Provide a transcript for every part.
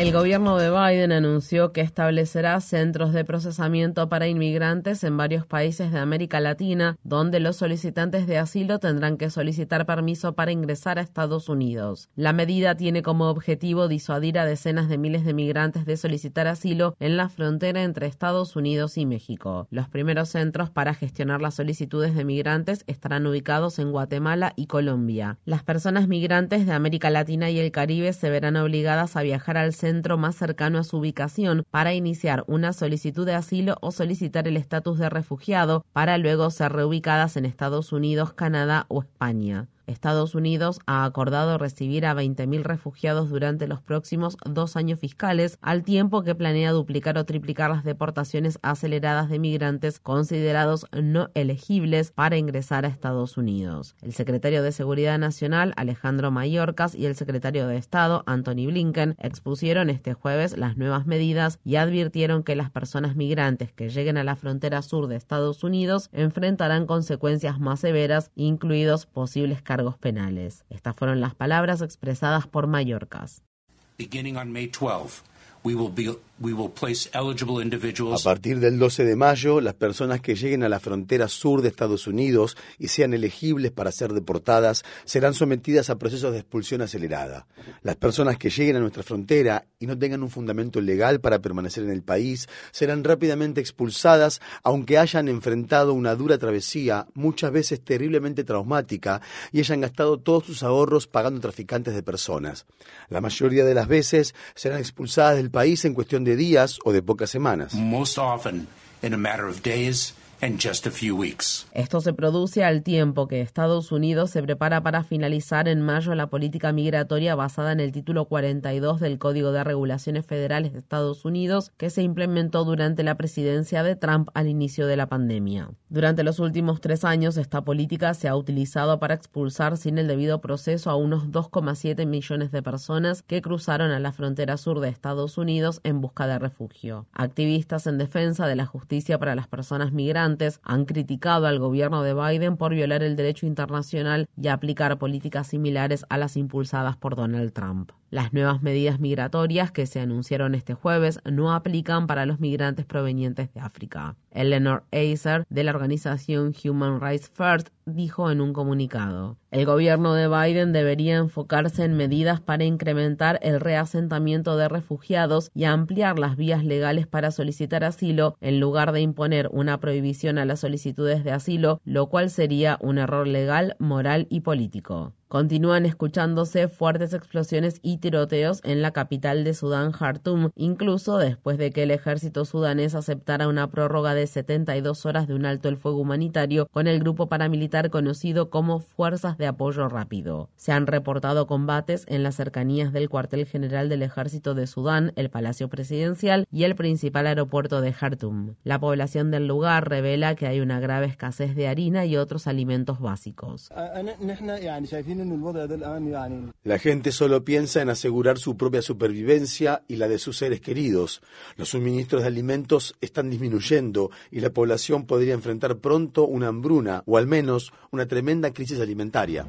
El gobierno de Biden anunció que establecerá centros de procesamiento para inmigrantes en varios países de América Latina, donde los solicitantes de asilo tendrán que solicitar permiso para ingresar a Estados Unidos. La medida tiene como objetivo disuadir a decenas de miles de migrantes de solicitar asilo en la frontera entre Estados Unidos y México. Los primeros centros para gestionar las solicitudes de migrantes estarán ubicados en Guatemala y Colombia. Las personas migrantes de América Latina y el Caribe se verán obligadas a viajar al centro centro más cercano a su ubicación para iniciar una solicitud de asilo o solicitar el estatus de refugiado para luego ser reubicadas en Estados Unidos, Canadá o España. Estados Unidos ha acordado recibir a 20.000 refugiados durante los próximos dos años fiscales, al tiempo que planea duplicar o triplicar las deportaciones aceleradas de migrantes considerados no elegibles para ingresar a Estados Unidos. El secretario de Seguridad Nacional, Alejandro Mayorkas, y el secretario de Estado, Anthony Blinken, expusieron este jueves las nuevas medidas y advirtieron que las personas migrantes que lleguen a la frontera sur de Estados Unidos enfrentarán consecuencias más severas, incluidos posibles cargos Estas fueron las palabras expresadas por Mallorcas. Beginning on May 12, we will be a partir del 12 de mayo, las personas que lleguen a la frontera sur de Estados Unidos y sean elegibles para ser deportadas serán sometidas a procesos de expulsión acelerada. Las personas que lleguen a nuestra frontera y no tengan un fundamento legal para permanecer en el país serán rápidamente expulsadas aunque hayan enfrentado una dura travesía, muchas veces terriblemente traumática, y hayan gastado todos sus ahorros pagando traficantes de personas. La mayoría de las veces serán expulsadas del país en cuestión de de días o de pocas semanas. Most often in a matter of days esto se produce al tiempo que Estados Unidos se prepara para finalizar en mayo la política migratoria basada en el título 42 del Código de Regulaciones Federales de Estados Unidos que se implementó durante la presidencia de Trump al inicio de la pandemia. Durante los últimos tres años, esta política se ha utilizado para expulsar sin el debido proceso a unos 2,7 millones de personas que cruzaron a la frontera sur de Estados Unidos en busca de refugio. Activistas en defensa de la justicia para las personas migrantes han criticado al gobierno de Biden por violar el derecho internacional y aplicar políticas similares a las impulsadas por Donald Trump. Las nuevas medidas migratorias que se anunciaron este jueves no aplican para los migrantes provenientes de África. Eleanor Acer, de la organización Human Rights First, dijo en un comunicado, el gobierno de Biden debería enfocarse en medidas para incrementar el reasentamiento de refugiados y ampliar las vías legales para solicitar asilo en lugar de imponer una prohibición a las solicitudes de asilo, lo cual sería un error legal, moral y político. Continúan escuchándose fuertes explosiones y tiroteos en la capital de Sudán, Jartum, incluso después de que el ejército sudanés aceptara una prórroga de 72 horas de un alto el fuego humanitario con el grupo paramilitar conocido como Fuerzas de Apoyo Rápido. Se han reportado combates en las cercanías del cuartel general del ejército de Sudán, el Palacio Presidencial y el principal aeropuerto de Jartum. La población del lugar revela que hay una grave escasez de harina y otros alimentos básicos. La gente solo piensa en asegurar su propia supervivencia y la de sus seres queridos. Los suministros de alimentos están disminuyendo y la población podría enfrentar pronto una hambruna o al menos una tremenda crisis alimentaria.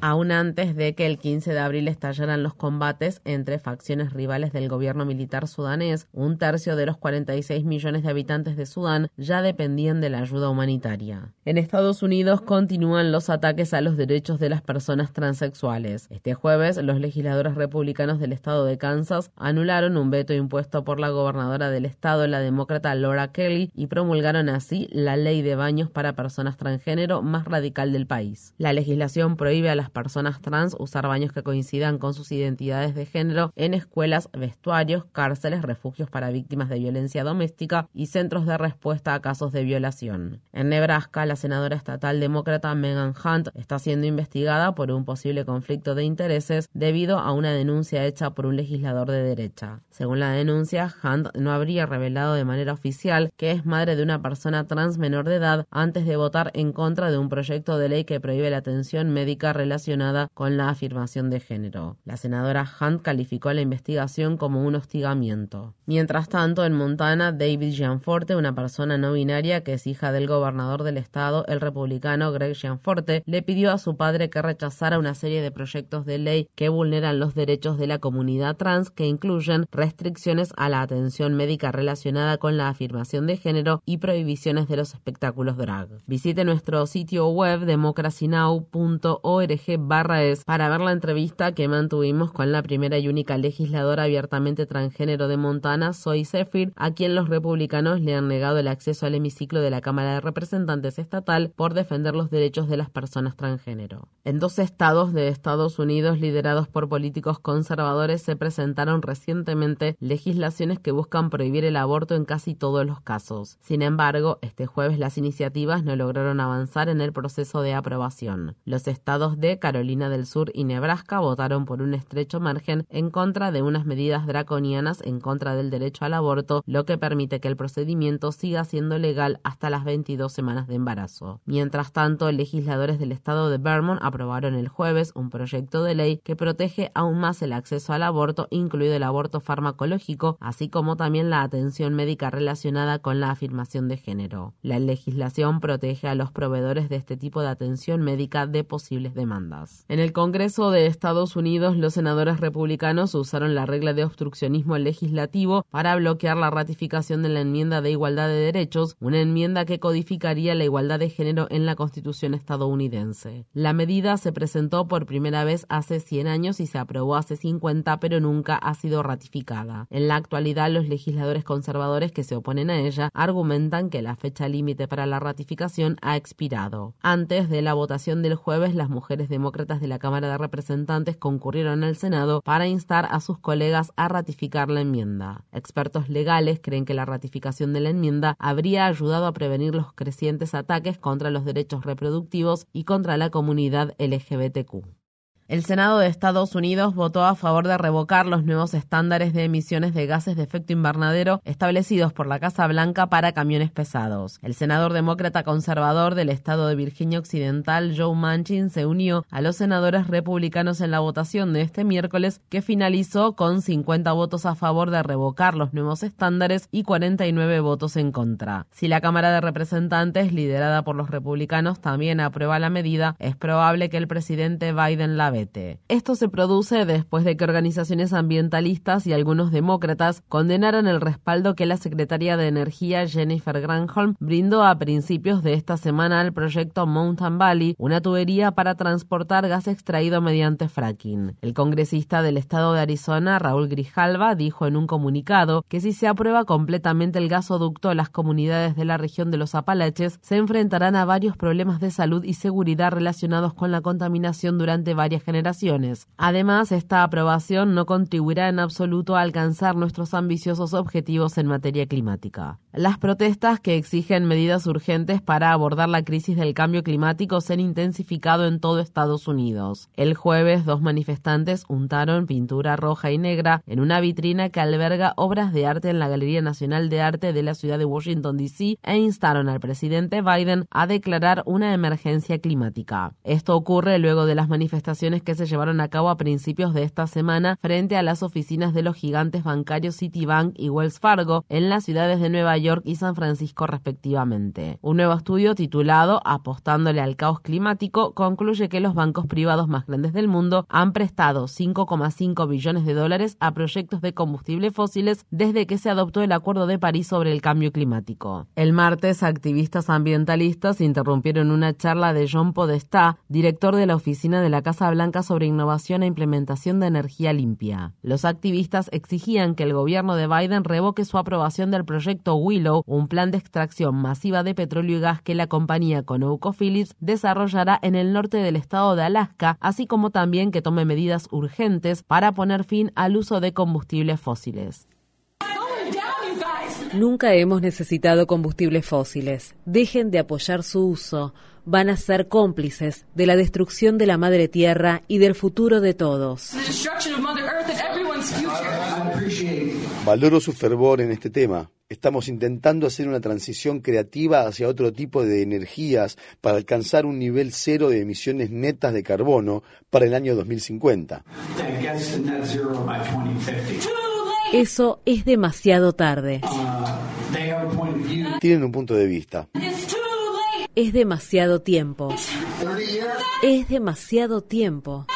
Aún antes de que el 15 de abril estallaran los combates entre facciones rivales del gobierno militar sudanés, un tercio de los 46 millones de habitantes de Sudán ya dependían de la ayuda humanitaria. En Estados Unidos continúan los ataques a los derechos de las personas transexuales. Este jueves, los legisladores republicanos del estado de Kansas anularon un veto impuesto por la gobernadora del estado, la demócrata Laura Kelly, y promulgaron así la ley de baños para personas transgénero más radical del país. La legislación prohíbe a las personas trans usar baños que coincidan con sus identidades de género en escuelas, vestuarios, cárceles, refugios para víctimas de violencia doméstica y centros de respuesta a casos de violación. En Nebraska, la senadora estatal demócrata Megan Hunt está siendo investigada por un posible conflicto de intereses debido a una denuncia hecha por un legislador de derecha. Según la denuncia, Hunt no habría revelado de manera oficial que es madre de una persona trans menor de edad antes de votar en contra de un proyecto de ley que prohíbe la atención médica relacionada con la afirmación de género. La senadora Hunt calificó la investigación como un hostigamiento. Mientras tanto, en Montana, David Gianforte, una persona no binaria que es hija del gobernador del estado, el republicano Greg Gianforte, le pidió a su padre que rechazara una serie de proyectos de ley que vulneran los derechos de la comunidad trans que incluyen restricciones a la atención médica relacionada con la afirmación de género y prohibiciones de los espectáculos drag. Visite nuestro sitio web democracynow.org es para ver la entrevista que mantuvimos con la primera y única legisladora abiertamente transgénero de Montana, Zoe Zephyr, a quien los republicanos le han negado el acceso al hemiciclo de la Cámara de Representantes estatal por defender los derechos de las personas transgénero. En dos estados de Estados Unidos liderados por políticos conservadores se presentaron recientemente legislaciones que buscan prohibir el aborto en casi todos los casos. Sin embargo, este jueves las iniciativas no lograron avanzar en el proceso de aprobación. Los estados de Carolina del Sur y Nebraska votaron por un estrecho margen en contra de unas medidas draconianas en contra del derecho al aborto, lo que permite que el procedimiento siga siendo legal hasta las 22 semanas de embarazo. Mientras tanto, legisladores del estado de Vermont aprobaron el jueves un proyecto de ley que protege aún más el acceso al aborto, incluido el aborto farmacológico, así como también la atención médica relacionada con la afirmación de género. La legislación protege a los proveedores de este tipo de atención médica de posibles demandas. En el Congreso de Estados Unidos, los senadores republicanos usaron la regla de obstruccionismo legislativo para bloquear la ratificación de la enmienda de igualdad de derechos, una enmienda que codificaría la igualdad de género en la Constitución estadounidense. La medida se presentó por primera vez hace 100 años y se aprobó hace 50, pero nunca ha sido ratificada. En la actualidad, los legisladores conservadores que se oponen a ella argumentan que la fecha límite para la ratificación ha expirado. Antes de la votación del jueves, las mujeres demócratas de la Cámara de Representantes concurrieron al Senado para instar a sus colegas a ratificar la enmienda. Expertos legales creen que la ratificación de la enmienda habría ayudado a prevenir los crecientes ataques contra los derechos reproductivos y contra la comunidad LGBTQ. El Senado de Estados Unidos votó a favor de revocar los nuevos estándares de emisiones de gases de efecto invernadero establecidos por la Casa Blanca para camiones pesados. El senador demócrata conservador del estado de Virginia Occidental, Joe Manchin, se unió a los senadores republicanos en la votación de este miércoles que finalizó con 50 votos a favor de revocar los nuevos estándares y 49 votos en contra. Si la Cámara de Representantes, liderada por los republicanos, también aprueba la medida, es probable que el presidente Biden la vea. Esto se produce después de que organizaciones ambientalistas y algunos demócratas condenaron el respaldo que la secretaria de Energía Jennifer Granholm brindó a principios de esta semana al proyecto Mountain Valley, una tubería para transportar gas extraído mediante fracking. El congresista del estado de Arizona, Raúl Grijalva, dijo en un comunicado que si se aprueba completamente el gasoducto, las comunidades de la región de los Apalaches se enfrentarán a varios problemas de salud y seguridad relacionados con la contaminación durante varias generaciones. Además, esta aprobación no contribuirá en absoluto a alcanzar nuestros ambiciosos objetivos en materia climática. Las protestas que exigen medidas urgentes para abordar la crisis del cambio climático se han intensificado en todo Estados Unidos. El jueves, dos manifestantes untaron pintura roja y negra en una vitrina que alberga obras de arte en la Galería Nacional de Arte de la ciudad de Washington, D.C. e instaron al presidente Biden a declarar una emergencia climática. Esto ocurre luego de las manifestaciones que se llevaron a cabo a principios de esta semana frente a las oficinas de los gigantes bancarios Citibank y Wells Fargo en las ciudades de Nueva York y San Francisco respectivamente. Un nuevo estudio titulado Apostándole al caos climático concluye que los bancos privados más grandes del mundo han prestado 5,5 billones de dólares a proyectos de combustibles fósiles desde que se adoptó el Acuerdo de París sobre el cambio climático. El martes, activistas ambientalistas interrumpieron una charla de John Podestá, director de la oficina de la Casa Blanca sobre innovación e implementación de energía limpia. Los activistas exigían que el gobierno de Biden revoque su aprobación del proyecto Willow, un plan de extracción masiva de petróleo y gas que la compañía ConocoPhillips desarrollará en el norte del estado de Alaska, así como también que tome medidas urgentes para poner fin al uso de combustibles fósiles. Nunca hemos necesitado combustibles fósiles. Dejen de apoyar su uso. Van a ser cómplices de la destrucción de la madre tierra y del futuro de todos. Valoro su fervor en este tema. Estamos intentando hacer una transición creativa hacia otro tipo de energías para alcanzar un nivel cero de emisiones netas de carbono para el año 2050. Eso es demasiado tarde. Tienen un punto de vista. Es demasiado tiempo. Es demasiado tiempo.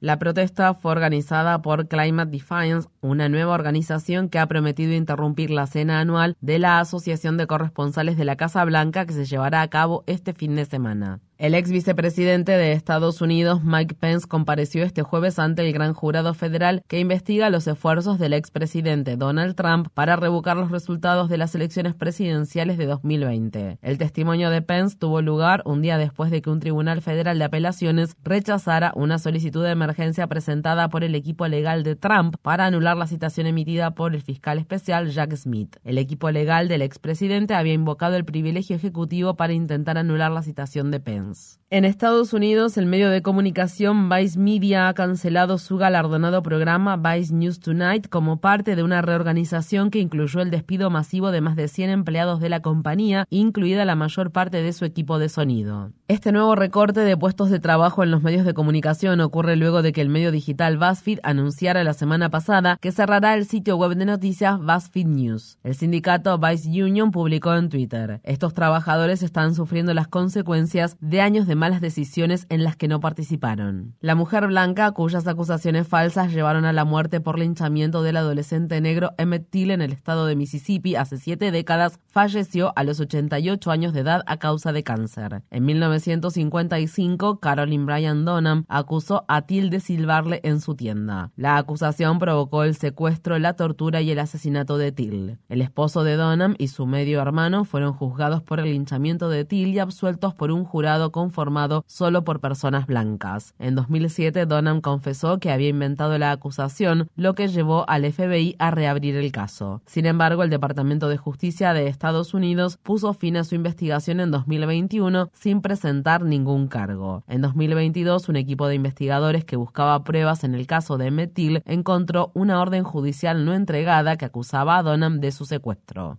La protesta fue organizada por Climate Defiance, una nueva organización que ha prometido interrumpir la cena anual de la Asociación de Corresponsales de la Casa Blanca que se llevará a cabo este fin de semana. El ex vicepresidente de Estados Unidos, Mike Pence, compareció este jueves ante el gran jurado federal que investiga los esfuerzos del expresidente Donald Trump para revocar los resultados de las elecciones presidenciales de 2020. El testimonio de Pence tuvo lugar un día después de que un tribunal federal de apelaciones rechazara una solicitud de emergencia presentada por el equipo legal de Trump para anular la citación emitida por el fiscal especial Jack Smith. El equipo legal del expresidente había invocado el privilegio ejecutivo para intentar anular la citación de Pence. Christians. En Estados Unidos, el medio de comunicación Vice Media ha cancelado su galardonado programa Vice News Tonight como parte de una reorganización que incluyó el despido masivo de más de 100 empleados de la compañía, incluida la mayor parte de su equipo de sonido. Este nuevo recorte de puestos de trabajo en los medios de comunicación ocurre luego de que el medio digital BuzzFeed anunciara la semana pasada que cerrará el sitio web de noticias BuzzFeed News. El sindicato Vice Union publicó en Twitter: Estos trabajadores están sufriendo las consecuencias de años de malas decisiones en las que no participaron. La mujer blanca, cuyas acusaciones falsas llevaron a la muerte por linchamiento del adolescente negro Emmett Till en el estado de Mississippi hace siete décadas, falleció a los 88 años de edad a causa de cáncer. En 1955, Carolyn Bryan Donham acusó a Till de silbarle en su tienda. La acusación provocó el secuestro, la tortura y el asesinato de Till. El esposo de Donham y su medio hermano fueron juzgados por el linchamiento de Till y absueltos por un jurado conformado solo por personas blancas. En 2007, Donham confesó que había inventado la acusación, lo que llevó al FBI a reabrir el caso. Sin embargo, el Departamento de Justicia de Estados Unidos puso fin a su investigación en 2021 sin presentar ningún cargo. En 2022, un equipo de investigadores que buscaba pruebas en el caso de Metil encontró una orden judicial no entregada que acusaba a Donham de su secuestro.